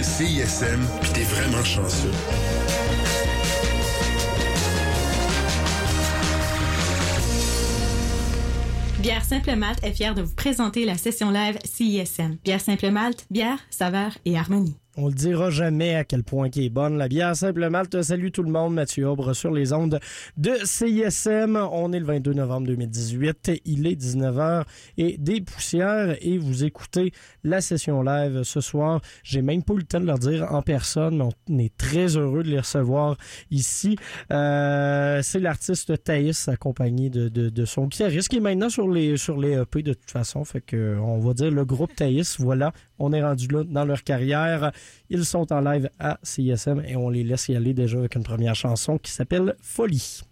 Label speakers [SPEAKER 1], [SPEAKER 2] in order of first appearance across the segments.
[SPEAKER 1] CISM, puis t'es vraiment chanceux.
[SPEAKER 2] Bière Simple Malte est fière de vous présenter la session live CISM. Bière Simple Malte, bière, saveur et harmonie.
[SPEAKER 3] On le dira jamais à quel point qui est bonne la bière Simple Malte. Salut tout le monde, Mathieu Aubre sur les ondes de CISM. On est le 22 novembre 2018. Il est 19h et des poussières et vous écoutez la session live ce soir. J'ai même pas eu le temps de leur dire en personne, mais on est très heureux de les recevoir ici. Euh, c'est l'artiste Thaïs accompagné de, de, son guitariste qui est maintenant sur les sur les EP de toute façon. Fait que on va dire le groupe Thaïs. Voilà, on est rendu là dans leur carrière. Ils sont en live à CISM et on les laisse y aller déjà avec une première chanson qui s'appelle Folie.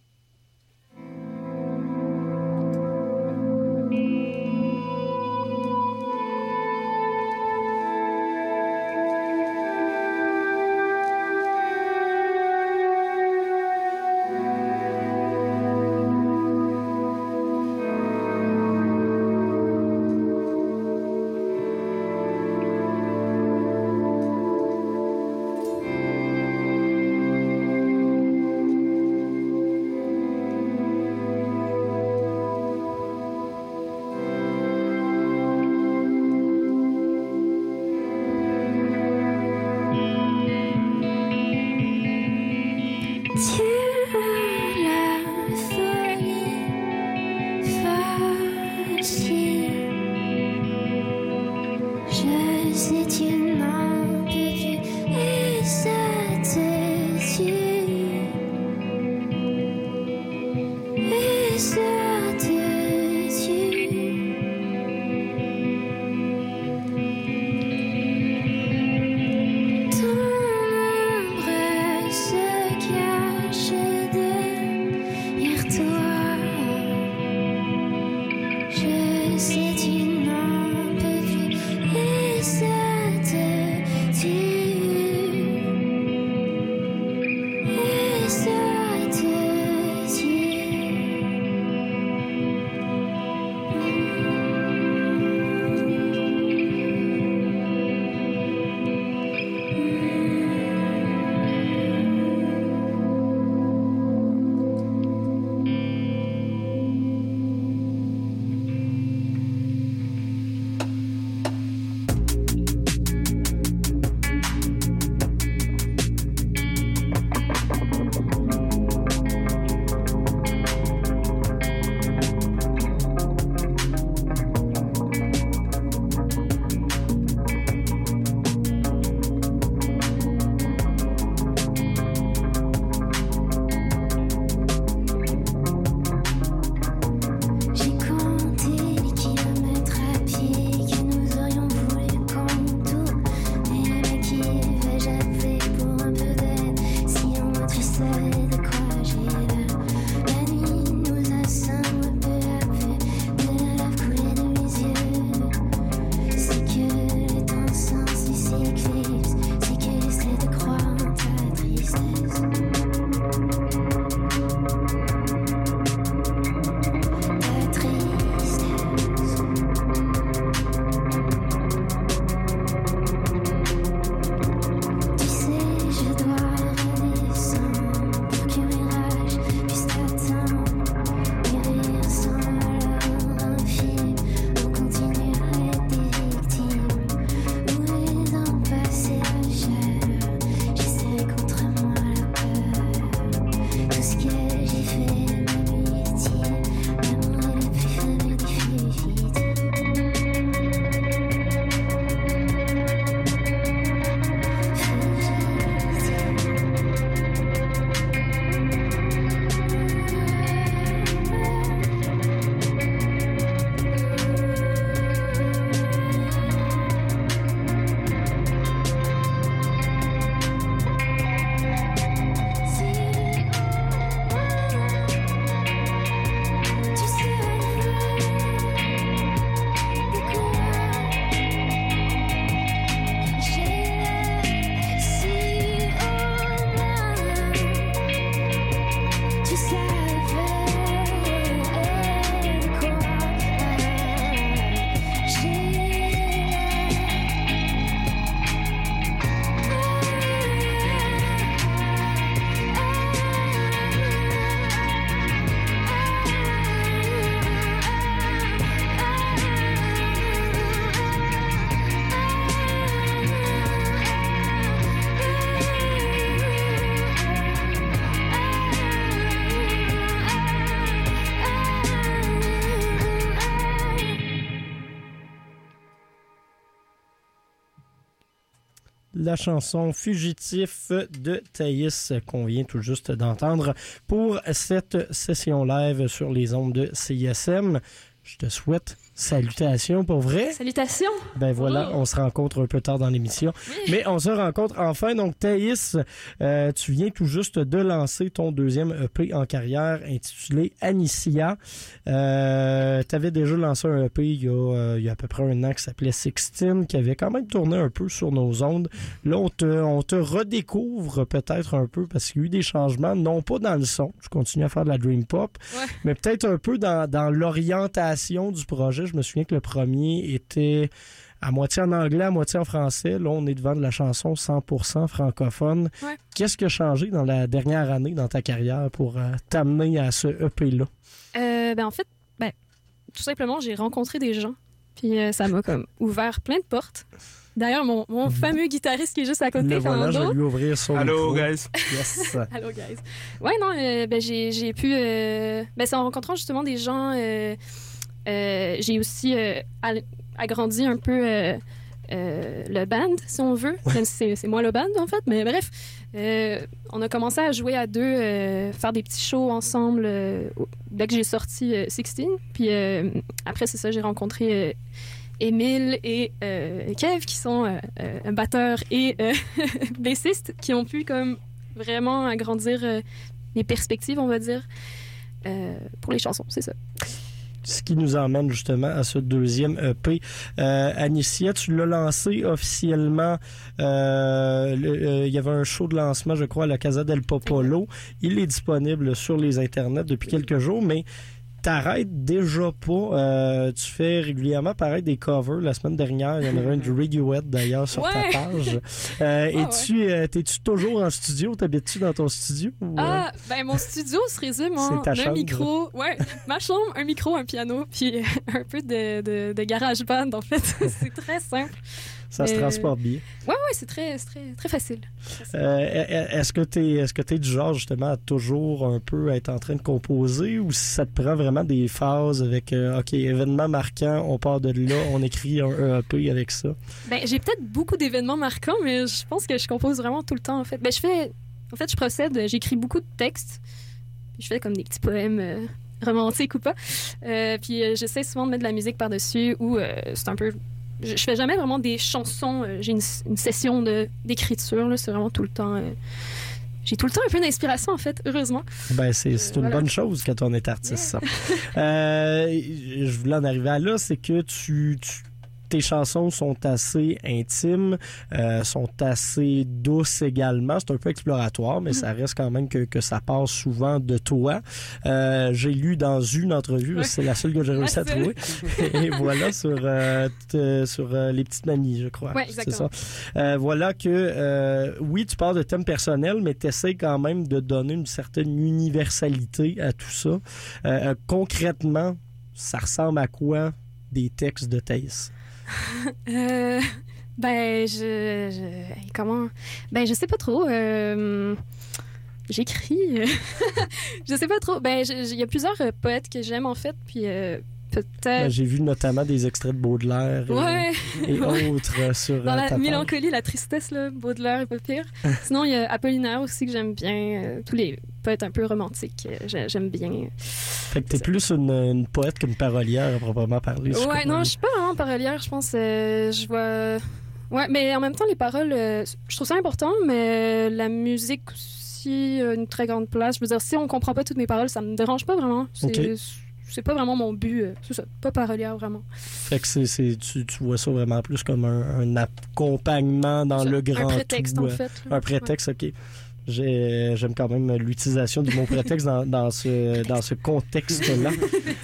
[SPEAKER 3] La chanson Fugitif de Thaïs qu'on vient tout juste d'entendre pour cette session live sur les ondes de CISM. Je te souhaite salutations pour vrai.
[SPEAKER 4] Salutations.
[SPEAKER 3] Ben voilà,
[SPEAKER 4] Oh.
[SPEAKER 3] on se rencontre un peu tard dans l'émission. Mais on se rencontre enfin. Donc, Thaïs, euh, tu viens tout juste de lancer ton deuxième EP en carrière intitulé Anicia. Euh, tu avais déjà lancé un EP il y, a, euh, il y a à peu près un an qui s'appelait Sixteen, qui avait quand même tourné un peu sur nos ondes. Là, on te, on te redécouvre peut-être un peu parce qu'il y a eu des changements, non pas dans le son. Tu continues à faire de la Dream Pop,
[SPEAKER 4] Ouais.
[SPEAKER 3] mais peut-être un peu dans, dans l'orientation du projet. Je me souviens que le premier était à moitié en anglais, à moitié en français. Là, on est devant de la chanson 100% francophone.
[SPEAKER 4] Ouais.
[SPEAKER 3] Qu'est-ce qui a changé dans la dernière année dans ta carrière pour euh, t'amener à ce EP-là?
[SPEAKER 4] Euh, ben en fait, ben, tout simplement, j'ai rencontré des gens. Puis euh, ça m'a comme ouvert plein de portes. D'ailleurs, mon, mon fameux guitariste qui est juste à côté,
[SPEAKER 3] Le voilà, je vais lui ouvrir son
[SPEAKER 5] Allô,
[SPEAKER 3] micro.
[SPEAKER 5] guys.
[SPEAKER 3] Yes.
[SPEAKER 4] Allô, guys. Ouais, non, euh, ben, j'ai, j'ai pu. euh, ben, c'est en rencontrant justement des gens. Euh, j'ai aussi euh, agrandi un peu euh, le band, si on veut. Même si c'est, moi le band, en fait. Mais bref, on a commencé à jouer à deux, faire des petits shows ensemble dès que j'ai sorti euh, 16. Puis après, c'est ça, j'ai rencontré. Émile et euh, Kev, qui sont euh, euh, un batteur et euh, bassiste, qui ont pu comme vraiment agrandir les perspectives, on va dire, pour les chansons, c'est ça.
[SPEAKER 3] Ce qui nous emmène justement à ce deuxième EP. Euh, tu l'as lancé officiellement. euh, euh, il y avait un show de lancement, je crois, à la Casa del Popolo. Il est disponible sur les internets depuis quelques jours, mais t'arrêtes déjà pas. Euh, tu fais régulièrement paraître des covers. La semaine dernière, il y en avait un du Radiohead d'ailleurs sur
[SPEAKER 4] Ouais.
[SPEAKER 3] ta page. Euh,
[SPEAKER 4] Ah,
[SPEAKER 3] es-tu, euh, t'es-tu toujours en studio? T'habites-tu dans ton studio? ou, euh?
[SPEAKER 4] Ah, ben mon studio se résume en un
[SPEAKER 3] chambre.
[SPEAKER 4] micro, ouais, ma chambre, un micro, un piano, puis un peu de, de, de garage band, en fait. c'est très simple.
[SPEAKER 3] Ça se
[SPEAKER 4] euh,
[SPEAKER 3] transporte bien.
[SPEAKER 4] Ouais, ouais, c'est très, c'est très, très facile.
[SPEAKER 3] Euh, est-ce que tu est-ce que tu es du genre justement à toujours un peu être en train de composer ou si ça te prend vraiment des phases avec euh, OK, événement marquant, on part de là, on écrit un EP avec ça?
[SPEAKER 4] Ben, j'ai peut-être beaucoup d'événements marquants, mais je pense que je compose vraiment tout le temps, en fait. Ben, je fais, en fait, je procède, j'écris beaucoup de textes, puis je fais comme des petits poèmes euh, romantiques ou pas. Euh, puis euh, j'essaie souvent de mettre de la musique par-dessus, ou euh, c'est un peu... Je, je fais jamais vraiment des chansons, euh, j'ai une, une session de- d'écriture, c'est vraiment tout le temps... euh, j'ai tout le temps un peu d'inspiration, en fait, heureusement.
[SPEAKER 3] Ben c'est c'est une
[SPEAKER 4] voilà.
[SPEAKER 3] bonne chose quand on est artiste. ça. Euh, je voulais en arriver à là, c'est que tu, tu- tes chansons sont assez intimes, euh, sont assez douces également. C'est un peu exploratoire, mais ça reste quand même que, que ça passe souvent de toi. Euh, J'ai lu dans une entrevue,
[SPEAKER 4] Ouais.
[SPEAKER 3] c'est la seule que j'ai réussi à trouver. Et voilà sur euh, sur les petites manies, je crois.
[SPEAKER 4] Ouais, exactement.
[SPEAKER 3] ça. Voilà que oui, tu parles de thèmes personnels, mais tu essaies quand même de donner une certaine universalité à tout ça. Concrètement, ça ressemble à quoi des textes de Thaïs?
[SPEAKER 4] Euh, ben, je, Comment? Ben, je sais pas trop. euh, J'écris. je sais pas trop. Ben, il y a plusieurs euh, poètes que j'aime, en fait. Puis euh, peut-être.
[SPEAKER 3] J'ai vu notamment des extraits de Baudelaire et,
[SPEAKER 4] Ouais,
[SPEAKER 3] autres euh, sur
[SPEAKER 4] dans
[SPEAKER 3] euh,
[SPEAKER 4] la
[SPEAKER 3] ta page.
[SPEAKER 4] mélancolie, la tristesse, là, Baudelaire est pas pire. Sinon, il y a Apollinaire aussi que j'aime bien. euh, tous les poètes un peu romantiques, j'ai- j'aime bien.
[SPEAKER 3] Fait que t'es plus une, une poète qu'une parolière à proprement parler.
[SPEAKER 4] Ouais, non, je suis pas vraiment parolière, je pense. euh, je vois. Ouais, mais en même temps, les paroles, euh, je trouve ça important, mais la musique aussi a une très grande place. Je veux dire, si on comprend pas toutes mes paroles, ça me dérange pas vraiment. C'est
[SPEAKER 3] Ok.
[SPEAKER 4] C'est pas vraiment mon but. euh, C'est ça, pas parolière vraiment.
[SPEAKER 3] Fait que c'est, c'est- tu, tu vois ça vraiment plus comme un, un accompagnement dans
[SPEAKER 4] Ça,
[SPEAKER 3] le grand
[SPEAKER 4] Un prétexte,
[SPEAKER 3] tout.
[SPEAKER 4] en
[SPEAKER 3] euh,
[SPEAKER 4] fait.
[SPEAKER 3] Un prétexte, OK. J'ai- J'aime quand même l'utilisation du mot prétexte dans, dans ce, dans ce contexte-là.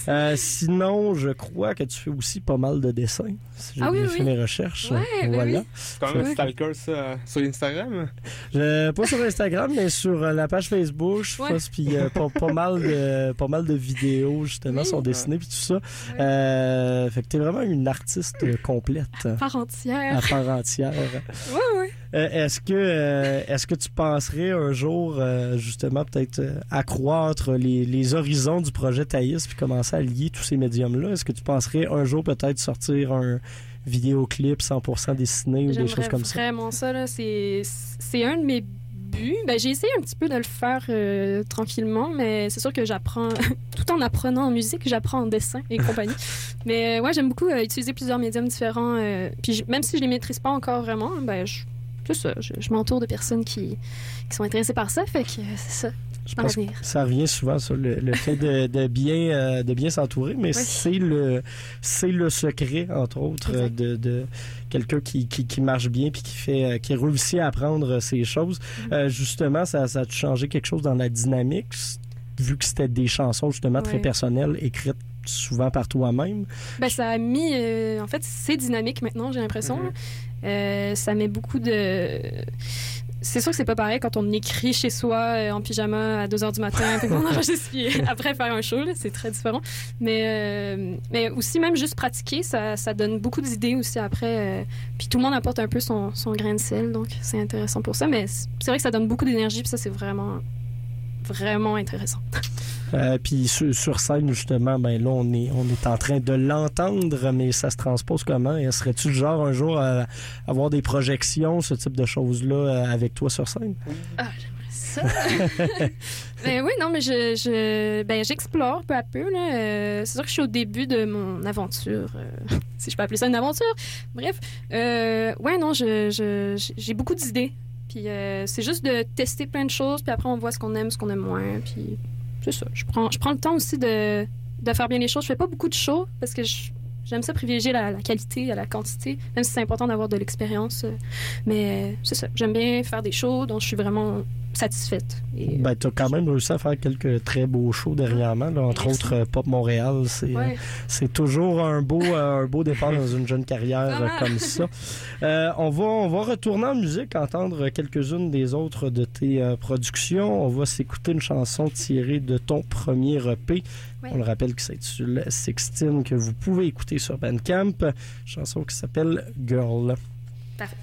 [SPEAKER 3] Euh, sinon, je crois que tu fais aussi pas mal de dessins, si j'ai
[SPEAKER 4] Ah oui,
[SPEAKER 3] bien
[SPEAKER 4] oui.
[SPEAKER 3] fait mes recherches.
[SPEAKER 4] Ouais, ben
[SPEAKER 3] voilà.
[SPEAKER 4] oui.
[SPEAKER 5] C'est quand même un stalker, ça, sur Instagram?
[SPEAKER 3] Je- pas sur Instagram, mais sur euh, la page Facebook, je
[SPEAKER 4] Ouais.
[SPEAKER 3] pense, puis euh, pas, pas mal de, pas mal de vidéos, justement,
[SPEAKER 4] Oui.
[SPEAKER 3] sont dessinées, puis tout ça. Euh, fait que t'es vraiment une artiste complète,
[SPEAKER 4] Part
[SPEAKER 3] à
[SPEAKER 4] entière.
[SPEAKER 3] part entière.
[SPEAKER 4] Ouais, ouais.
[SPEAKER 3] Euh, est-ce que euh, est-ce que tu penserais un jour euh, justement peut-être accroître les, les horizons du projet Thaïs puis commencer à lier tous ces médiums là Est-ce que tu penserais un jour peut-être sortir un vidéoclips 100% dessinés ou des choses comme ça?
[SPEAKER 4] vraiment ça. là. C'est c'est un de mes buts. Ben, j'ai essayé un petit peu de le faire tranquillement, mais c'est sûr que j'apprends, tout en apprenant en musique, j'apprends en dessin et compagnie. mais ouais, j'aime beaucoup utiliser plusieurs médiums différents. puis même si je les maîtrise pas encore vraiment, ben, je, c'est ça, je, je m'entoure de personnes qui, qui sont intéressées par ça. Fait que euh, c'est ça,
[SPEAKER 3] Je pense que ça revient souvent sur le, le fait de, de bien, euh, de bien s'entourer, mais c'est le, c'est le secret, entre autres,
[SPEAKER 4] Exact.
[SPEAKER 3] de, de quelqu'un qui, qui, qui marche bien puis qui fait, euh, qui réussit à apprendre ces choses.
[SPEAKER 4] Mm-hmm.
[SPEAKER 3] Euh, justement, ça, ça a changé quelque chose dans la dynamique, vu que c'était des chansons justement très personnelles, écrites souvent par toi-même?
[SPEAKER 4] Ben, ça a mis. euh, en fait, c'est dynamique maintenant, j'ai l'impression.
[SPEAKER 3] Mhm.
[SPEAKER 4] là. Euh, ça met beaucoup de. C'est sûr que c'est pas pareil quand on écrit chez soi euh, en pyjama à 2 h du matin, puis qu'on enregistre, puis après faire un show, c'est très différent. Mais, euh, mais aussi, même juste pratiquer, ça, ça donne beaucoup d'idées aussi après. euh, puis tout le monde apporte un peu son, son grain de sel, donc c'est intéressant pour ça. Mais c'est c'est vrai que ça donne beaucoup d'énergie, puis ça, c'est vraiment, vraiment intéressant.
[SPEAKER 3] Euh, puis sur, sur scène, justement, ben là, on est, on est en train de l'entendre, mais ça se transpose comment? Serais-tu le genre un jour à avoir des projections, ce type de choses-là, euh, avec toi sur scène?
[SPEAKER 4] Ah, j'aimerais ça. ben oui, non, mais je, ben, j'explore peu à peu. Là. Euh, c'est sûr que je suis au début de mon aventure, euh, si je peux appeler ça une aventure. Bref, ouais, non, je, je- j'ai beaucoup d'idées. Puis euh, c'est juste de tester plein de choses, puis après on voit ce qu'on aime, ce qu'on aime moins. Puis c'est ça. Je prends, le temps aussi de, faire bien les choses. Je fais pas beaucoup de shows parce que J'aime ça privilégier la, qualité à la quantité, même si c'est important d'avoir de l'expérience. Mais euh, c'est ça. J'aime bien faire des shows dont je suis vraiment satisfaite. Et,
[SPEAKER 3] Ben, t'as quand même réussi à faire quelques très beaux shows dernièrement, là, entre
[SPEAKER 4] Merci.
[SPEAKER 3] autres euh, Pop Montréal. C'est euh,
[SPEAKER 4] ouais.
[SPEAKER 3] c'est toujours un beau, euh, un beau départ dans une jeune carrière euh, comme ça. Euh, on, va, on va retourner en musique, entendre quelques-unes des autres de tes euh, productions. On va s'écouter une chanson tirée de ton premier EP.
[SPEAKER 4] Ouais.
[SPEAKER 3] On le rappelle que c'est sur Sixtine que vous pouvez écouter sur Bandcamp. Chanson qui s'appelle Girl.
[SPEAKER 4] Parfait.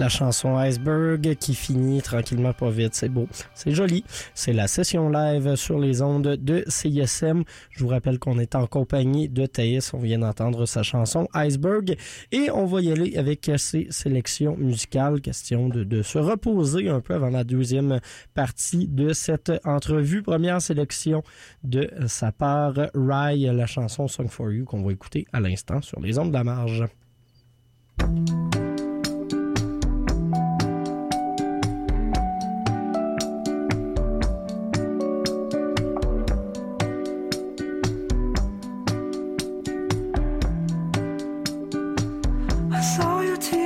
[SPEAKER 3] La chanson Iceberg qui finit tranquillement pas vite. C'est beau. C'est joli. C'est la session live sur les ondes de CISM. Je vous rappelle qu'on est en compagnie de Thaïs. On vient d'entendre sa chanson Iceberg. Et on va y aller avec ses sélections musicales. Question de, se reposer un peu avant la deuxième partie de cette entrevue. Première sélection de sa part, Rye, la chanson Song for You qu'on va écouter à l'instant sur les ondes de la marge.
[SPEAKER 6] I saw your tears.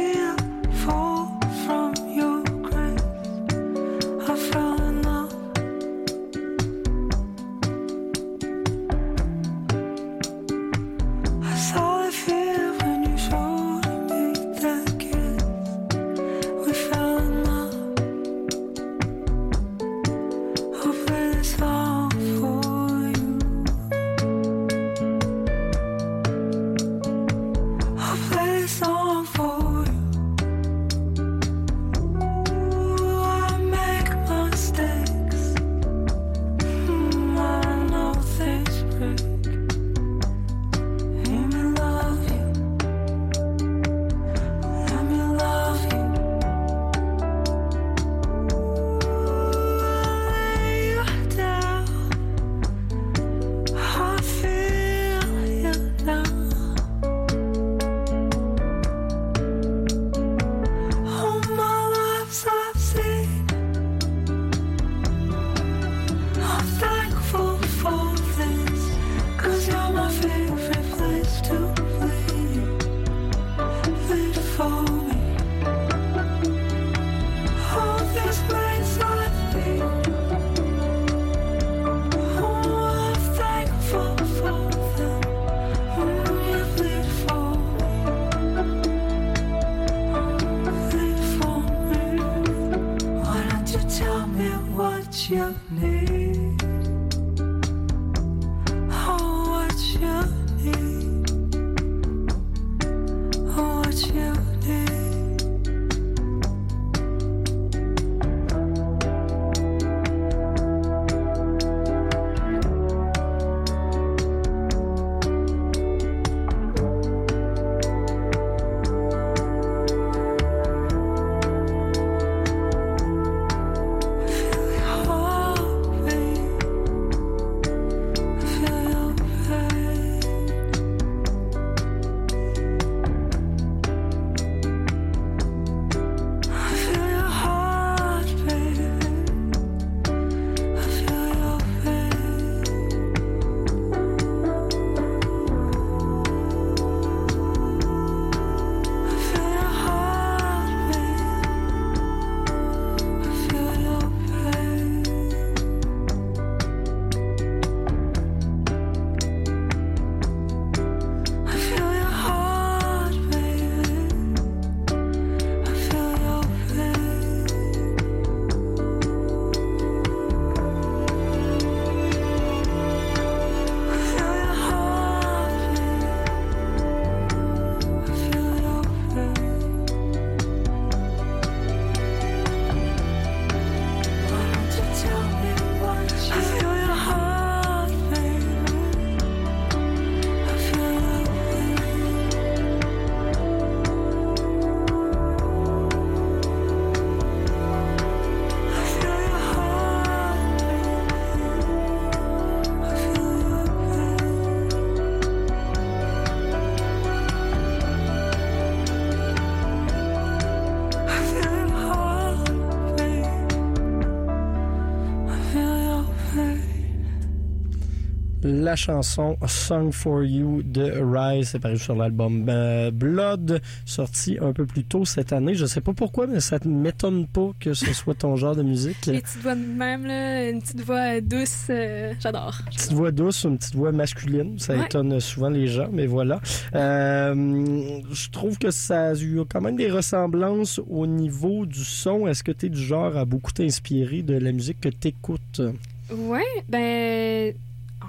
[SPEAKER 3] La chanson Song for You de Rise. C'est paru sur l'album euh, Blood, sorti un peu plus tôt cette année. Je sais pas pourquoi, mais ça ne m'étonne pas que ce soit ton genre de musique.
[SPEAKER 4] Les petites voix de même, là, une petite voix douce, euh, j'adore.
[SPEAKER 3] Une petite voix douce, une petite voix masculine. Ça
[SPEAKER 4] Ouais.
[SPEAKER 3] étonne souvent les gens, mais voilà. Euh, je trouve que ça a eu quand même des ressemblances au niveau du son. Est-ce que tu es du genre à beaucoup t'inspirer de la musique que tu écoutes?
[SPEAKER 4] Ouais, ben.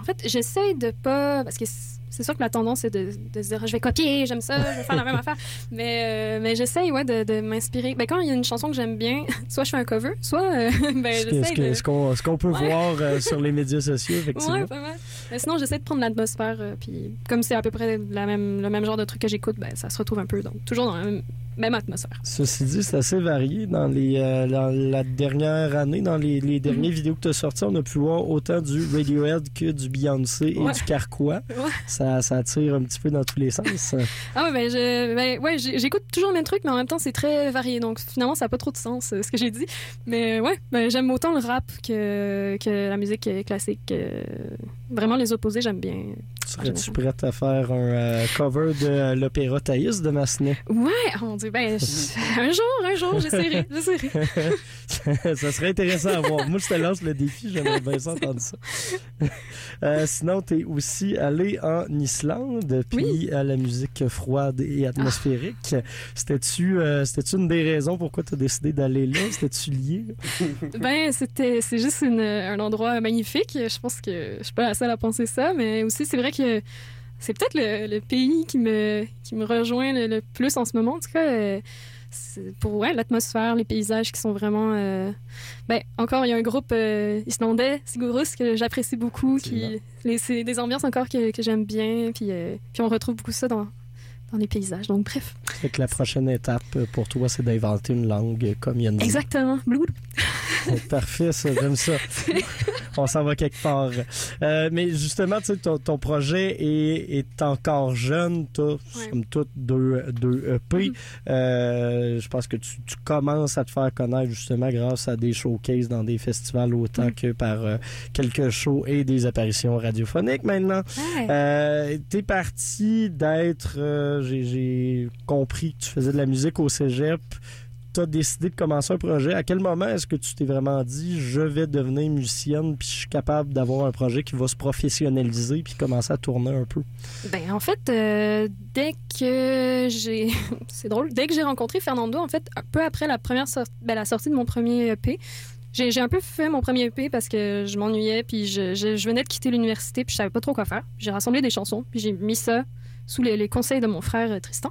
[SPEAKER 4] En fait, j'essaie de pas. Parce que c'est sûr que la tendance, c'est de, de se dire je vais copier, j'aime ça, je vais faire la même affaire. Mais, euh, mais j'essaie, ouais, de, de m'inspirer. Ben, quand il y a une chanson que j'aime bien, soit je fais un cover, soit. euh, ben,
[SPEAKER 3] Ce
[SPEAKER 4] de.
[SPEAKER 3] ce qu'on ce qu'on peut
[SPEAKER 4] Ouais.
[SPEAKER 3] voir euh, sur les médias sociaux, effectivement.
[SPEAKER 4] Ouais, pas mal. Mais sinon, j'essaie de prendre l'atmosphère. euh, puis, comme c'est à peu près la même, le même genre de truc que j'écoute, ben, ça se retrouve un peu. Donc, toujours dans la même, même atmosphère.
[SPEAKER 3] Ceci dit, c'est assez varié. Dans, les, euh, dans la dernière année, dans les, les dernières vidéos que tu as sorties, on a pu voir autant du Radiohead que du Beyoncé et
[SPEAKER 4] Ouais.
[SPEAKER 3] du Carquois.
[SPEAKER 4] Ouais.
[SPEAKER 3] Ça, ça tire un petit peu dans tous les sens.
[SPEAKER 4] Ah ouais, ben, ben, ouais, j'écoute toujours le même truc, mais en même temps, c'est très varié. Donc, finalement, ça n'a pas trop de sens, euh, ce que j'ai dit. Mais ouais, ben, j'aime autant le rap que, que la musique classique. euh, vraiment, les opposés, j'aime bien.
[SPEAKER 3] Serais-tu prête à faire un euh, cover de l'opéra Thaïs de Massenet?
[SPEAKER 4] Ouais, oh mon Dieu, ben, je- un jour, un jour, j'essaierai, j'essaierai.
[SPEAKER 3] ça serait intéressant à voir. Moi, je te lance le défi, j'aimerais bien ça entendre ça. Euh, sinon, tu es aussi allé en Islande, puis à la musique froide et atmosphérique. C'était-tu euh, une des raisons pourquoi tu as décidé d'aller là? C'était-tu lié?
[SPEAKER 4] Ben, c'était, c'est juste une- un endroit magnifique. Je pense que je suis pas seule à penser ça, mais aussi, c'est vrai que c'est peut-être le, le pays qui me, qui me rejoint le, le plus en ce moment. En tout cas, euh, pour ouais, l'atmosphère, les paysages qui sont vraiment. euh, Ben, encore, il y a un groupe euh, islandais, Sigurus, que j'apprécie beaucoup. Qui, c'est des ambiances encore que, que j'aime bien. Puis, puis on retrouve beaucoup ça dans, dans les paysages. Donc, bref.
[SPEAKER 3] Fait que la prochaine étape pour toi, c'est d'inventer une langue comme Yann.
[SPEAKER 4] Exactement. Blue.
[SPEAKER 3] Parfait, ça, j'aime ça. On s'en va quelque part. Euh, mais justement, tu sais, ton, ton projet est, est encore jeune. Tu as, somme toute, deux, deux EP.
[SPEAKER 4] Mhm.
[SPEAKER 3] Euh, je pense que tu, tu commences à te faire connaître justement grâce à des showcases dans des festivals autant
[SPEAKER 4] Mhm.
[SPEAKER 3] que par euh, quelques shows et des apparitions radiophoniques maintenant.
[SPEAKER 4] Ouais.
[SPEAKER 3] Euh, T'es parti d'être, euh, j'ai- j'ai compris que tu faisais de la musique au cégep. T'as décidé de commencer un projet. À quel moment est-ce que tu t'es vraiment dit, je vais devenir musicienne, puis je suis capable d'avoir un projet qui va se professionnaliser, puis commencer à tourner un peu?
[SPEAKER 4] Ben, en fait, euh, dès que j'ai. C'est drôle. Dès que j'ai rencontré Fernando, en fait, un peu après ben, la sortie de mon premier EP, j'ai un peu fait mon premier EP parce que je m'ennuyais, puis je, je- je venais de quitter l'université, puis je savais pas trop quoi faire. J'ai rassemblé des chansons, puis j'ai mis ça sous les, les conseils de mon frère euh, Tristan.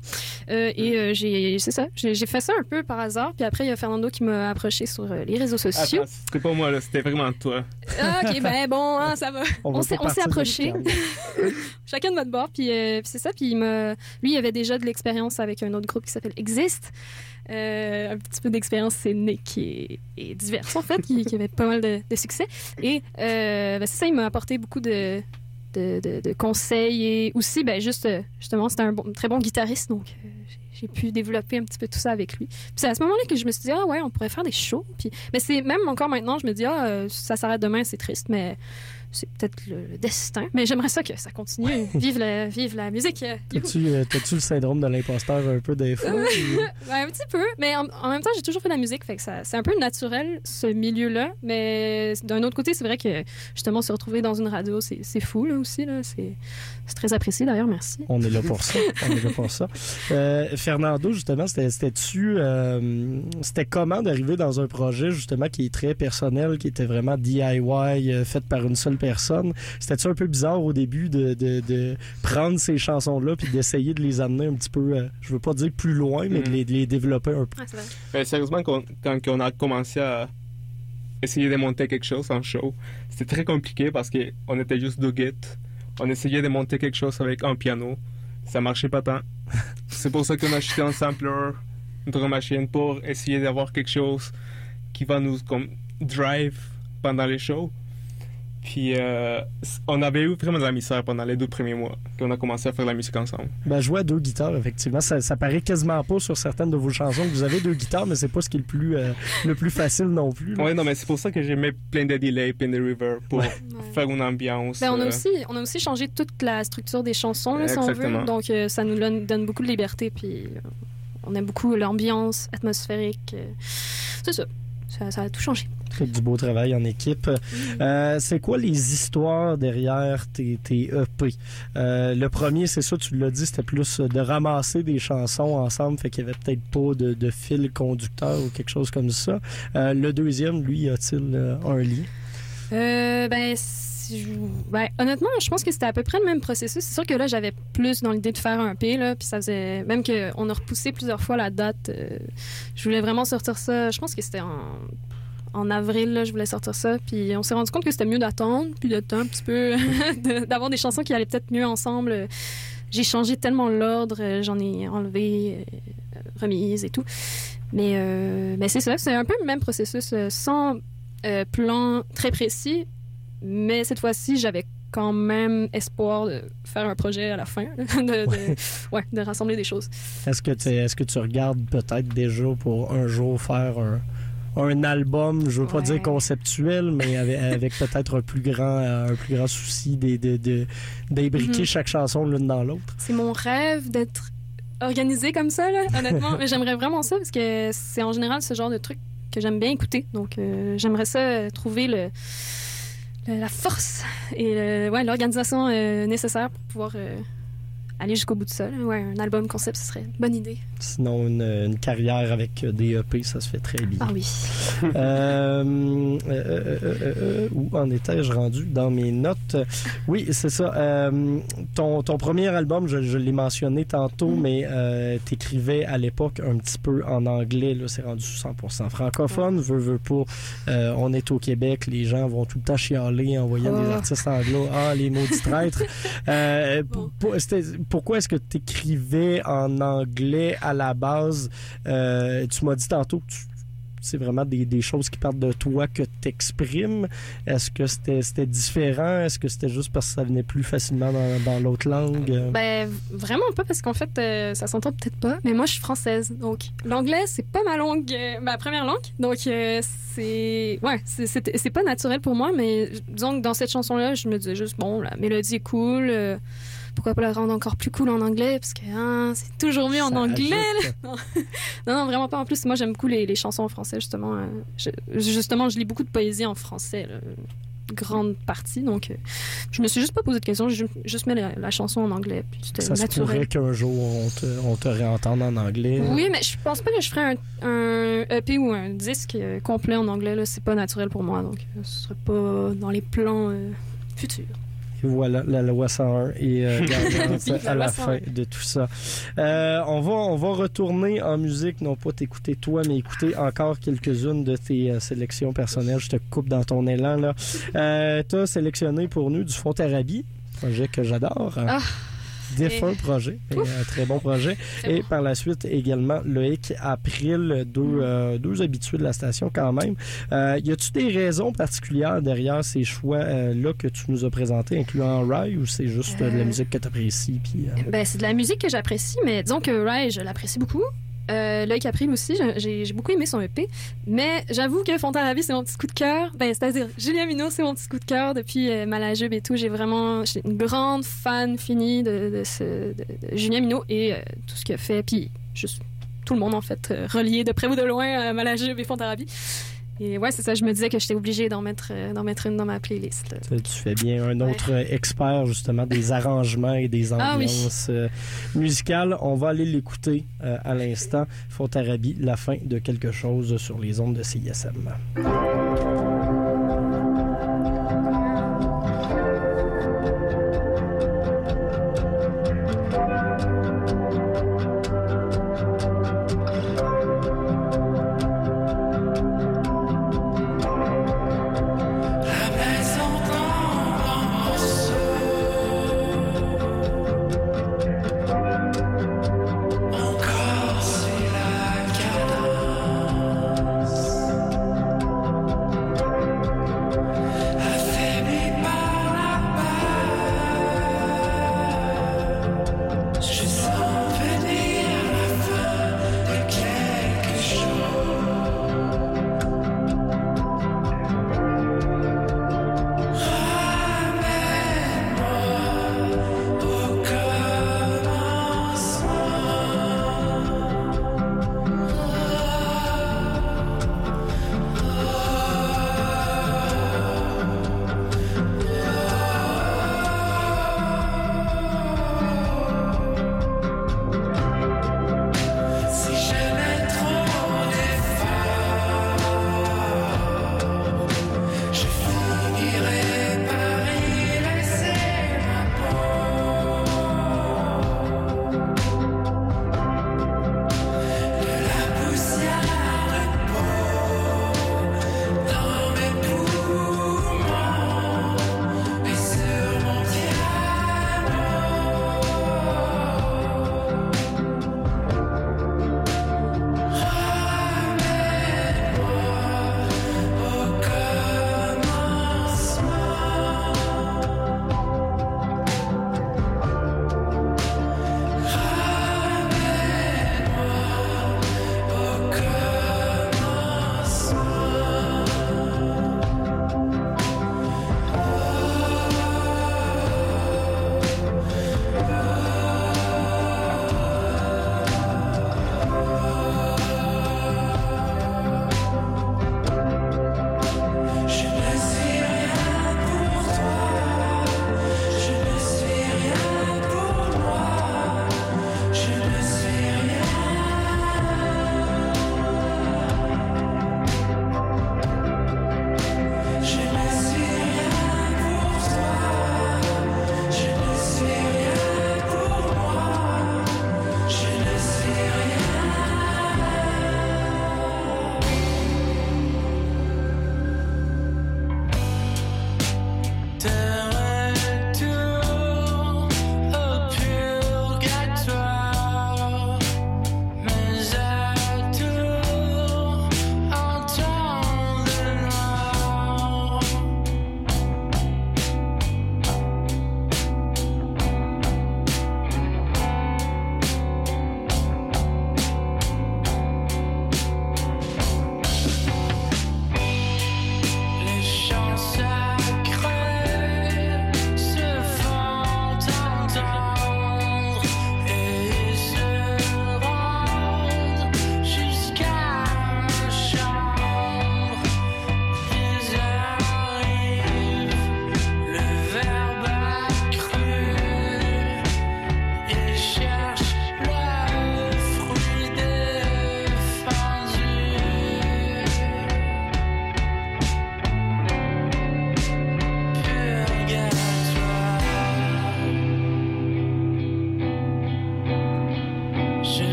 [SPEAKER 4] Euh, et euh, j'ai c'est ça, j'ai j'ai fait ça un peu par hasard, puis après, il y a Fernando qui m'a approché sur euh, les réseaux sociaux.
[SPEAKER 5] Attends, c'était pas moi, là, c'était vraiment toi.
[SPEAKER 4] Ah, ok, ben bon, hein, ça va. On on s'est
[SPEAKER 3] calme.
[SPEAKER 4] chacun de notre bord. Puis, euh, puis c'est ça. Puis il m'a- lui, il avait déjà de l'expérience avec un autre groupe qui s'appelle Exist. Euh, un petit peu d'expérience scénique et, et diverse, en fait, qui, qui avait pas mal de, de succès. Et euh, ben, c'est ça, il m'a apporté beaucoup de, de, de- conseils et aussi, ben, juste, euh, justement, c'était un très bon guitariste, donc euh, j'ai- j'ai pu développer un petit peu tout ça avec lui. Puis c'est à ce moment-là que je me suis dit, ah ouais, on pourrait faire des shows. Puis, mais c'est même encore maintenant, je me dis, ah, euh, ça s'arrête demain, c'est triste, mais c'est peut-être le, le destin. Mais j'aimerais ça que ça continue. Vive la, vive la musique. euh.
[SPEAKER 3] T'as-tu euh, t'as-tu le syndrome de l'imposteur un peu des fois? ou-
[SPEAKER 4] Ouais, un petit peu. Mais en, en même temps, j'ai toujours fait de la musique. Fait que ça, c'est un peu naturel, ce milieu-là. Mais d'un autre côté, c'est vrai que justement, se retrouver dans une radio, c'est, c'est fou, là aussi. Là. C'est, c'est très apprécié, d'ailleurs. Merci.
[SPEAKER 3] On est là pour ça. On est là pour ça. Euh, Fernando, justement, c'était, c'était-tu, euh, c'était comment d'arriver dans un projet, justement, qui est très personnel, qui était vraiment DIY, fait par une seule personne? C'était-tu un peu bizarre au début de, de, de prendre ces chansons-là puis d'essayer de les amener un petit peu, euh, je veux pas dire plus loin, mais de, les, de les développer un peu?
[SPEAKER 4] Ouais, c'est vrai.
[SPEAKER 5] Ben, sérieusement, quand, quand on a commencé à essayer de monter quelque chose en show, c'était très compliqué parce qu'on était juste deux guettes. On essayait de monter quelque chose avec un piano. Ça marchait pas tant. C'est pour ça qu'on a acheté un sampler, une drum machine, pour essayer d'avoir quelque chose qui va nous comme drive pendant les shows. Puis euh, on avait eu vraiment de la misère pendant les deux premiers mois qu'on a commencé à faire la musique ensemble.
[SPEAKER 3] Ben, jouer à deux guitares, effectivement, ça, ça paraît quasiment pas sur certaines de vos chansons que vous avez deux guitares, mais c'est pas ce qui est le plus, euh, le plus facile non plus.
[SPEAKER 5] Oui, non, mais c'est pour ça que j'ai mis plein de delays, plein de reverb pour
[SPEAKER 3] Ouais.
[SPEAKER 5] Faire une ambiance.
[SPEAKER 4] Ben, on, a
[SPEAKER 5] euh,
[SPEAKER 4] aussi, on a aussi changé toute la structure des chansons, là, si on veut. Donc, euh, ça nous donne, beaucoup de liberté. Puis, euh, on aime beaucoup l'ambiance atmosphérique. c'est ça. Ça. Ça a tout changé.
[SPEAKER 3] Du beau travail en équipe. Euh, c'est quoi les histoires derrière tes, tes EP? Euh, le premier, c'est ça, tu l'as dit, c'était plus de ramasser des chansons ensemble, fait qu'il y avait peut-être pas de, de fil conducteur ou quelque chose comme ça. Euh, le deuxième, lui, y a-t-il un lien?
[SPEAKER 4] Ben, ben, honnêtement, je pense que c'était à peu près le même processus. C'est sûr que là, j'avais plus dans l'idée de faire un P, là, puis ça faisait... Même qu'on a repoussé plusieurs fois la date, euh, je voulais vraiment sortir ça, je pense que c'était en, avril, là, je voulais sortir ça, puis on s'est rendu compte que c'était mieux d'attendre, puis de temps un petit peu, d'avoir des chansons qui allaient peut-être mieux ensemble. J'ai changé tellement l'ordre, euh, j'en ai enlevé, euh, remise et tout. Mais, mais c'est ça, c'est un peu le même processus, sans plan très précis, mais cette fois-ci, j'avais quand même espoir de faire un projet à la fin, de, de- ouais, de rassembler des choses.
[SPEAKER 3] Est-ce que, tu- est-ce que tu regardes peut-être déjà pour un jour faire un, un album, je veux pas
[SPEAKER 4] Ouais.
[SPEAKER 3] dire conceptuel, mais avec, avec peut-être un plus grand un plus grand souci d'imbriquer
[SPEAKER 4] Mhm.
[SPEAKER 3] chaque chanson l'une dans l'autre?
[SPEAKER 4] C'est mon rêve d'être organisé comme ça, là, honnêtement. mais j'aimerais vraiment ça parce que c'est en général ce genre de truc que j'aime bien écouter. Donc, euh, j'aimerais ça trouver le, le- la force et le- ouais, l'organisation euh, nécessaire pour pouvoir euh, aller jusqu'au bout de ça. là. Ouais, un album concept, ce serait une bonne idée.
[SPEAKER 3] Sinon, une, une carrière avec des EP, ça se fait très bien.
[SPEAKER 4] Ah oui.
[SPEAKER 3] Euh, euh, euh, euh, euh, où en étais-je rendu dans mes notes? Oui, c'est ça. Euh, ton, ton premier album, je, je l'ai mentionné tantôt,
[SPEAKER 4] Mm.
[SPEAKER 3] mais euh, t'écrivais à l'époque un petit peu en anglais. Là, c'est rendu 100% francophone. Veux, veux pas. Euh, on est au Québec, les gens vont tout le temps chialer en voyant des
[SPEAKER 4] Oh.
[SPEAKER 3] artistes anglo. Ah, les maudits traîtres. Euh,
[SPEAKER 4] Bon.
[SPEAKER 3] pour- c'était- pourquoi est-ce que tu écrivais en anglais à la base? Euh, tu m'as dit tantôt que tu- c'est vraiment des, choses qui partent de toi que tu exprimes. Est-ce que c'était différent? Est-ce que c'était juste parce que ça venait plus facilement dans, l'autre langue?
[SPEAKER 4] Ben, vraiment pas, parce qu'en fait, euh, ça s'entend peut-être pas, mais moi, je suis française. Donc, l'anglais, c'est pas ma langue, euh, ma première langue. Donc, euh, c'est. Ouais, c'est pas naturel pour moi, mais disons que dans cette chanson-là, je me disais juste, bon, la mélodie est cool. Euh, pourquoi pas la rendre encore plus cool en anglais? Parce que hein, c'est toujours mieux en
[SPEAKER 3] Ça
[SPEAKER 4] anglais. Non, non, vraiment pas. En plus, moi, j'aime beaucoup les, les chansons en français, justement. euh, je- justement, je lis beaucoup de poésie en français, là, grande partie. Donc, euh, je me suis juste pas posé de questions. J'ai ju- juste mis la, la chanson en anglais. Puis c'était
[SPEAKER 3] Ça se pourrait qu'un jour on te, on te réentende en anglais.
[SPEAKER 4] Oui, mais je pense pas que je ferais un, un EP ou un disque euh, complet en anglais. Là, c'est pas naturel pour moi, donc euh, ce serait pas dans les plans euh, futurs.
[SPEAKER 3] Voilà, la loi 101 et euh,
[SPEAKER 4] la
[SPEAKER 3] à la
[SPEAKER 4] 101.
[SPEAKER 3] fin de tout ça. Euh, on, va, on va retourner en musique, non pas t'écouter toi, mais écouter encore quelques-unes de tes euh, sélections personnelles. Je te coupe dans ton élan. là. Euh, tu as sélectionné pour nous du Fontarabie, projet que j'adore.
[SPEAKER 4] Ah.
[SPEAKER 3] Défunt projet, mais un très bon projet. Et
[SPEAKER 4] bon.
[SPEAKER 3] par la suite, également, Loïc April, deux,
[SPEAKER 4] Mm.
[SPEAKER 3] euh, deux habitués de la station quand même. Euh, y a-tu des raisons particulières derrière ces choix-là que tu nous as présentés, incluant Rye, ou c'est juste euh, de la musique que tu apprécies? Puis,
[SPEAKER 4] Ben, c'est de la musique que j'apprécie, mais disons que Rai, je l'apprécie beaucoup. Euh, Loïc April aussi, j'ai beaucoup aimé son EP. Mais j'avoue que Fontarabie, c'est mon petit coup de cœur. Ben, c'est-à-dire, Julien Minot, c'est mon petit coup de cœur depuis euh, et tout. J'ai vraiment, une grande fan finie de, de, Julien Minot et euh, tout ce qu'il a fait. Puis, juste tout le monde, en fait, euh, relié de près ou de loin à et Fontarabie. Et ouais, c'est ça, je me disais que j'étais obligée d'en mettre, euh, d'en mettre une dans ma playlist.
[SPEAKER 3] tu tu fais bien un autre expert justement des arrangements et des
[SPEAKER 4] Ah oui.
[SPEAKER 3] ambiances euh, musicales. On va aller l'écouter euh, à l'instant. Fontarabie, la fin de quelque chose sur les ondes de CISM.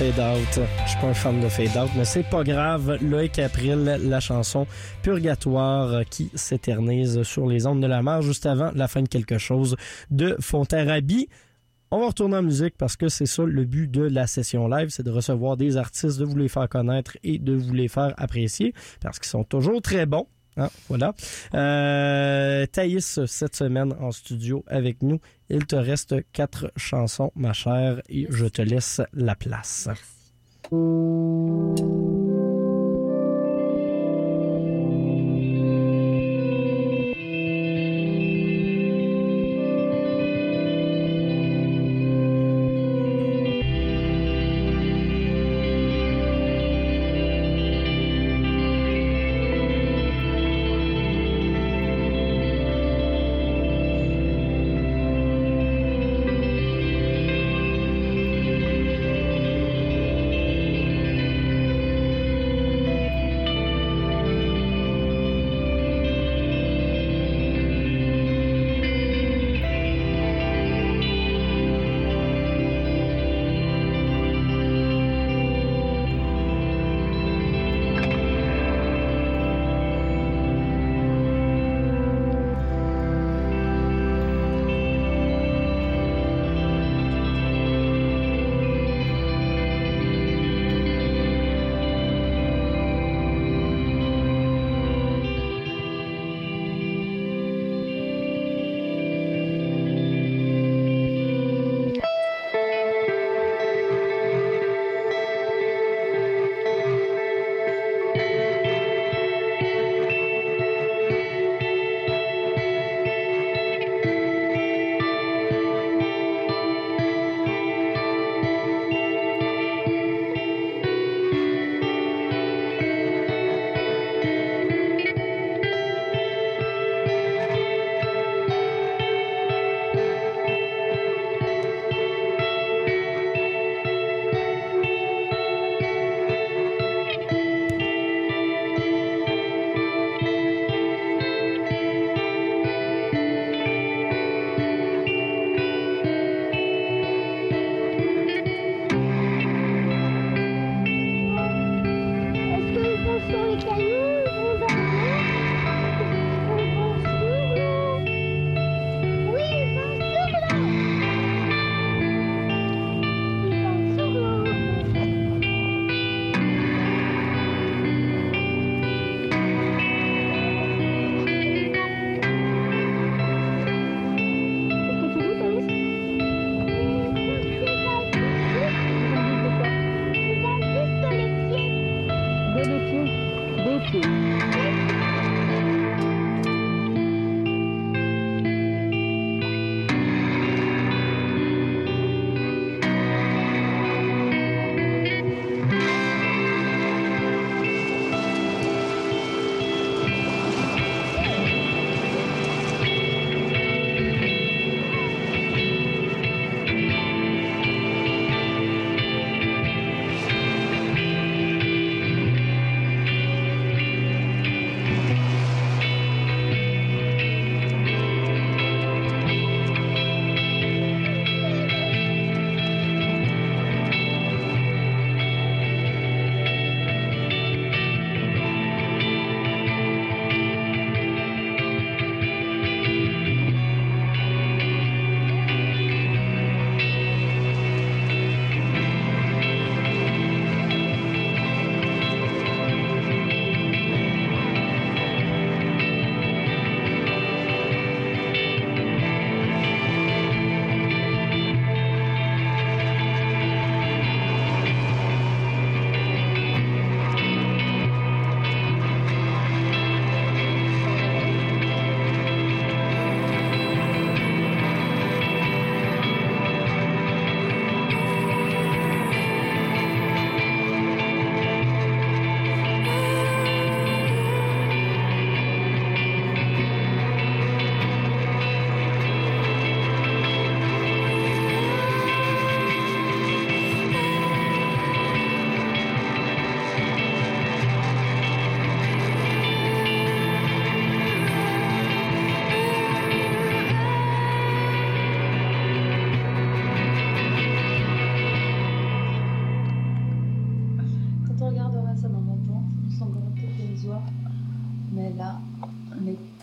[SPEAKER 3] Les fade-out. Je suis pas un fan de fade-out, mais c'est pas grave. Loïc April, la chanson Purgatoire qui s'éternise sur les ondes de la mer juste avant la fin de quelque chose de Fontarabie. On va retourner en musique parce que c'est ça le but de la session live, c'est de recevoir des artistes, de vous les faire connaître et de vous les faire apprécier parce qu'ils sont toujours très bons. Hein, voilà. Euh, Thaïs, cette semaine en studio avec nous. Il te reste quatre chansons, ma chère, et je te laisse la place.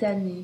[SPEAKER 7] Est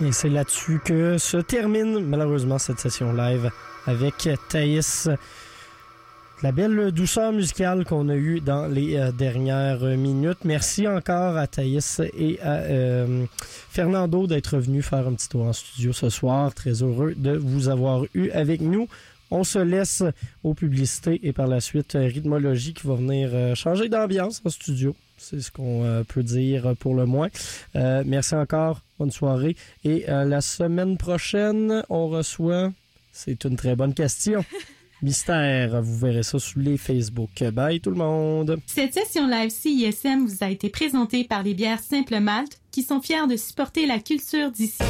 [SPEAKER 8] Et
[SPEAKER 3] c'est là-dessus que se termine malheureusement cette session live avec Thaïs. La belle douceur musicale qu'on a eue dans les euh, dernières minutes. Merci encore à Thaïs et à euh, Fernando d'être venus faire un petit tour en studio ce soir. Très heureux de vous avoir eu avec nous. On se laisse aux publicités et par la suite euh, Rhythmologie qui va venir changer d'ambiance en studio. C'est ce qu'on euh, peut dire pour le moins. Euh, merci encore. Bonne soirée. Et euh, la semaine prochaine, on reçoit. C'est une très bonne question. Mystère. Vous verrez ça sous les Facebook. Bye tout le monde.
[SPEAKER 2] Cette session live CISM vous a été présentée par les bières Simple Malte qui sont fiers de supporter la culture d'ici.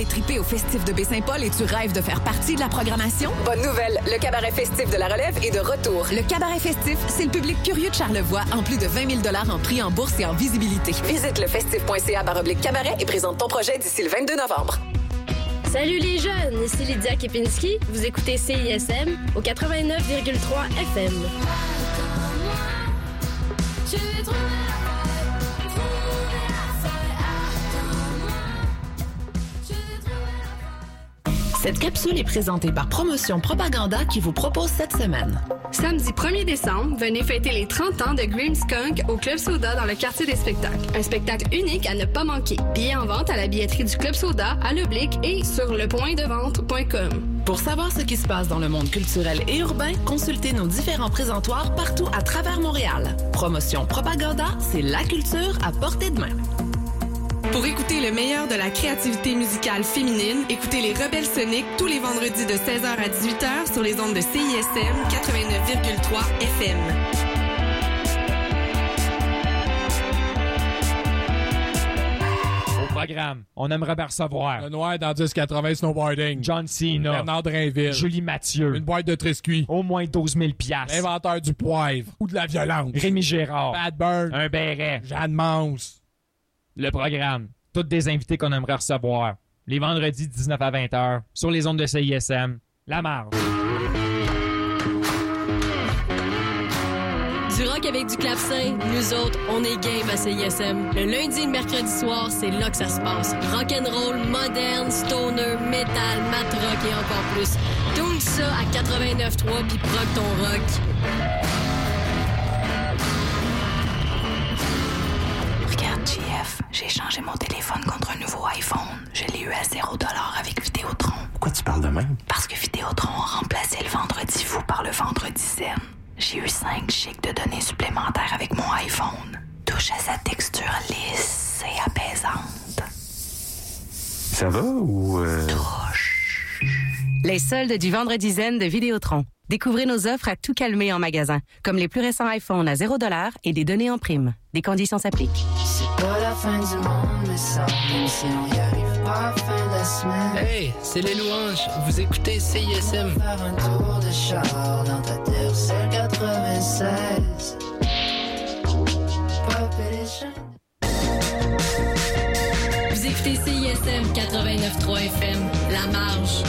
[SPEAKER 7] Allé triper au festif de Baie-Saint-Paul et tu rêves de faire partie de la programmation? Bonne nouvelle, le cabaret festif de la relève est de retour. Le cabaret festif, c'est le public curieux de Charlevoix en plus de 20 000 en prix en bourse et en visibilité. Visite le festif.ca baroblique cabaret et présente ton projet d'ici le 22 novembre.
[SPEAKER 9] Salut les jeunes, ici Lydia Kepinski. Vous écoutez CISM au 89,3 FM.
[SPEAKER 7] Cette capsule est présentée par Promotion Propaganda qui vous propose cette semaine.
[SPEAKER 10] Samedi 1er décembre, venez fêter les 30 ans de Grimmskunk au Club Soda dans le quartier des spectacles. Un spectacle unique à ne pas manquer. Billets en vente à la billetterie du Club Soda, à l'oblique et sur lepointdevente.com.
[SPEAKER 7] Pour savoir ce qui se passe dans le monde culturel et urbain, consultez nos différents présentoirs partout à travers Montréal. Promotion Propaganda, c'est la culture à portée de main.
[SPEAKER 10] Pour écouter le meilleur de la créativité musicale féminine, écoutez les Rebelles Soniques tous les vendredis de 16h à 18h sur les ondes de CISM 89,3 FM.
[SPEAKER 11] Au programme, on aimerait recevoir
[SPEAKER 12] Le noir dans 1080 snowboarding.
[SPEAKER 11] John Cena,
[SPEAKER 12] Bernard Drainville.
[SPEAKER 11] Julie Mathieu,
[SPEAKER 12] Une boîte de triscuits.
[SPEAKER 11] au moins 12 000 piastres.
[SPEAKER 12] L'inventeur du poivre. Ou de la violence.
[SPEAKER 11] Rémi Gérard,
[SPEAKER 12] Bad Bird.
[SPEAKER 11] un béret.
[SPEAKER 12] Jeanne Mance.
[SPEAKER 11] Le programme, toutes des invités qu'on aimerait recevoir. Les vendredis 19 à 20 h sur les ondes de CISM. La marge.
[SPEAKER 9] Du rock avec du clavecin, nous autres, on est game à CISM. Le lundi et le mercredi soir, c'est là que ça se passe. Rock'n'roll, moderne, stoner, metal, mat rock et encore plus. Tout ça à 89.3 puis proc ton rock.
[SPEAKER 7] J'ai changé mon téléphone contre un nouveau iPhone. Je l'ai eu à 0 avec Vidéotron.
[SPEAKER 1] Pourquoi tu parles de même?
[SPEAKER 7] Parce que Vidéotron a remplacé le vendredi fou par le vendredi zen. J'ai eu 5 chics de données supplémentaires avec mon iPhone. Touche à sa texture lisse et apaisante.
[SPEAKER 1] Ça va ou... euh,
[SPEAKER 13] Les soldes du vendredi zen de Vidéotron. Découvrez nos offres à tout calmer en magasin, comme les plus récents iPhones à 0 et des données en prime. Des conditions s'appliquent.
[SPEAKER 8] C'est pas la fin du monde, mais ça, même si on y arrive pas à la fin de la semaine.
[SPEAKER 14] Hey, c'est les louanges. Vous écoutez CISM.
[SPEAKER 8] Faire un tour de char dans ta terre, c'est le 96. Pop et les chaînes.
[SPEAKER 9] Vous écoutez CISM 89.3 FM, La Marge.